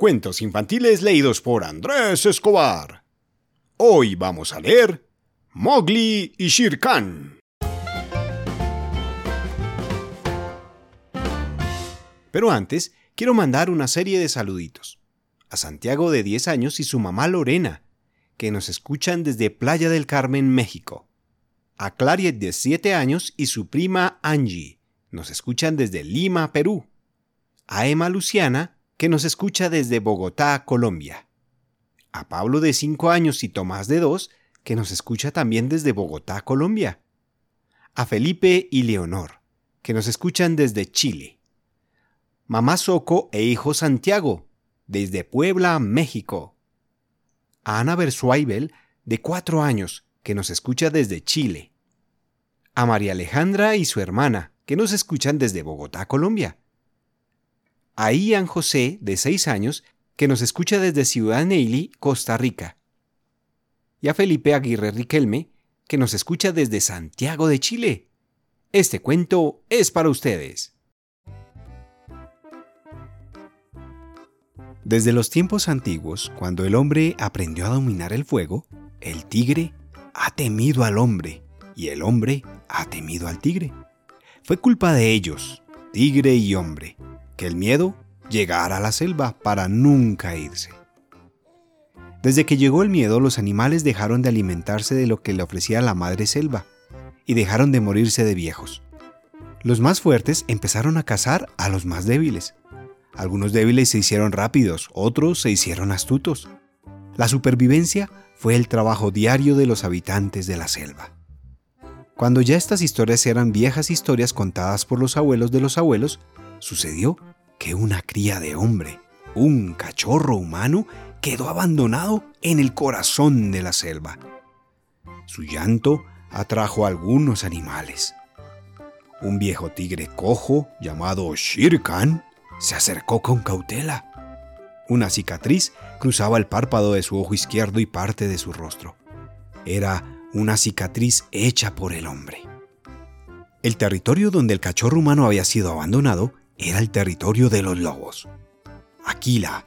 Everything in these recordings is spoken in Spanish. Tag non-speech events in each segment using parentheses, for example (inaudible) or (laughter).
Cuentos infantiles leídos por Andrés Escobar. Hoy vamos a leer Mowgli y Shere Khan. Pero antes, quiero mandar una serie de saluditos. A Santiago de 10 años y su mamá Lorena, que nos escuchan desde Playa del Carmen, México. A Clariet de 7 años y su prima Angie, nos escuchan desde Lima, Perú. A Emma Luciana, que nos escucha desde Bogotá, Colombia. A Pablo de 5 años y Tomás de 2, que nos escucha también desde Bogotá, Colombia. A Felipe y Leonor, que nos escuchan desde Chile. Mamá Soco e hijo Santiago, desde Puebla, México. A Ana Bersuaibel, de 4 años, que nos escucha desde Chile. A María Alejandra y su hermana, que nos escuchan desde Bogotá, Colombia a Ian José, de 6 años, que nos escucha desde Ciudad Neily, Costa Rica. Y a Felipe Aguirre Riquelme, que nos escucha desde Santiago de Chile. Este cuento es para ustedes. Desde los tiempos antiguos, cuando el hombre aprendió a dominar el fuego, el tigre ha temido al hombre y el hombre ha temido al tigre. Fue culpa de ellos, tigre y hombre, que el miedo llegara a la selva para nunca irse. Desde que llegó el miedo, los animales dejaron de alimentarse de lo que le ofrecía la madre selva y dejaron de morirse de viejos. Los más fuertes empezaron a cazar a los más débiles. Algunos débiles se hicieron rápidos, otros se hicieron astutos. La supervivencia fue el trabajo diario de los habitantes de la selva. Cuando ya estas historias eran viejas historias contadas por los abuelos de los abuelos, sucedió que una cría de hombre, un cachorro humano, quedó abandonado en el corazón de la selva. Su llanto atrajo a algunos animales. Un viejo tigre cojo llamado Shirkan se acercó con cautela. Una cicatriz cruzaba el párpado de su ojo izquierdo y parte de su rostro. Era una cicatriz hecha por el hombre. El territorio donde el cachorro humano había sido abandonado era el territorio de los lobos. Aquila,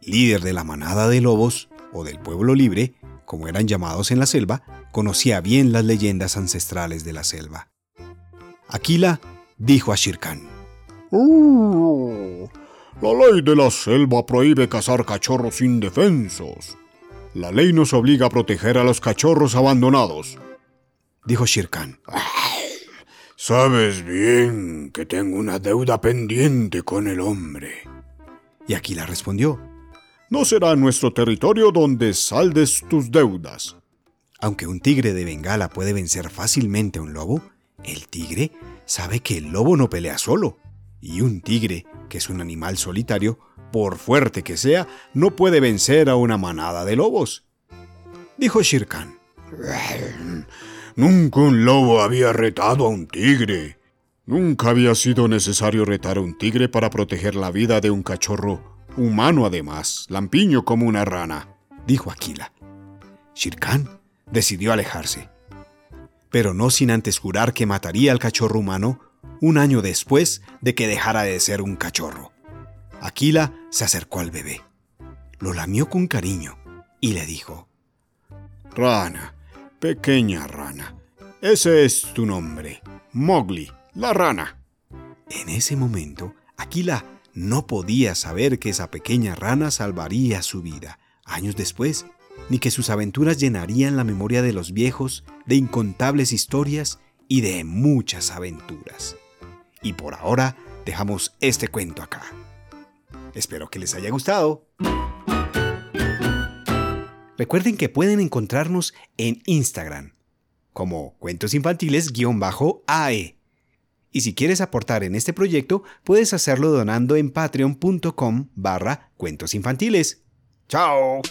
líder de la manada de lobos, o del pueblo libre, como eran llamados en la selva, conocía bien las leyendas ancestrales de la selva. Aquila dijo a Shirkan: oh, La ley de la selva prohíbe cazar cachorros indefensos. La ley nos obliga a proteger a los cachorros abandonados. Dijo Shirkan. (laughs) Sabes bien que tengo una deuda pendiente con el hombre. Y Aquila respondió, No será nuestro territorio donde saldes tus deudas. Aunque un tigre de Bengala puede vencer fácilmente a un lobo, el tigre sabe que el lobo no pelea solo. Y un tigre, que es un animal solitario, por fuerte que sea, no puede vencer a una manada de lobos. Dijo Shirkan. (laughs) Nunca un lobo había retado a un tigre. Nunca había sido necesario retar a un tigre para proteger la vida de un cachorro, humano además, lampiño como una rana, dijo Aquila. Shirkan decidió alejarse, pero no sin antes jurar que mataría al cachorro humano un año después de que dejara de ser un cachorro. Aquila se acercó al bebé, lo lamió con cariño y le dijo, Rana, Pequeña rana. Ese es tu nombre. Mowgli, la rana. En ese momento, Aquila no podía saber que esa pequeña rana salvaría su vida años después, ni que sus aventuras llenarían la memoria de los viejos de incontables historias y de muchas aventuras. Y por ahora dejamos este cuento acá. Espero que les haya gustado. Recuerden que pueden encontrarnos en Instagram como cuentos infantiles-ae. Y si quieres aportar en este proyecto, puedes hacerlo donando en patreon.com barra cuentos infantiles. ¡Chao!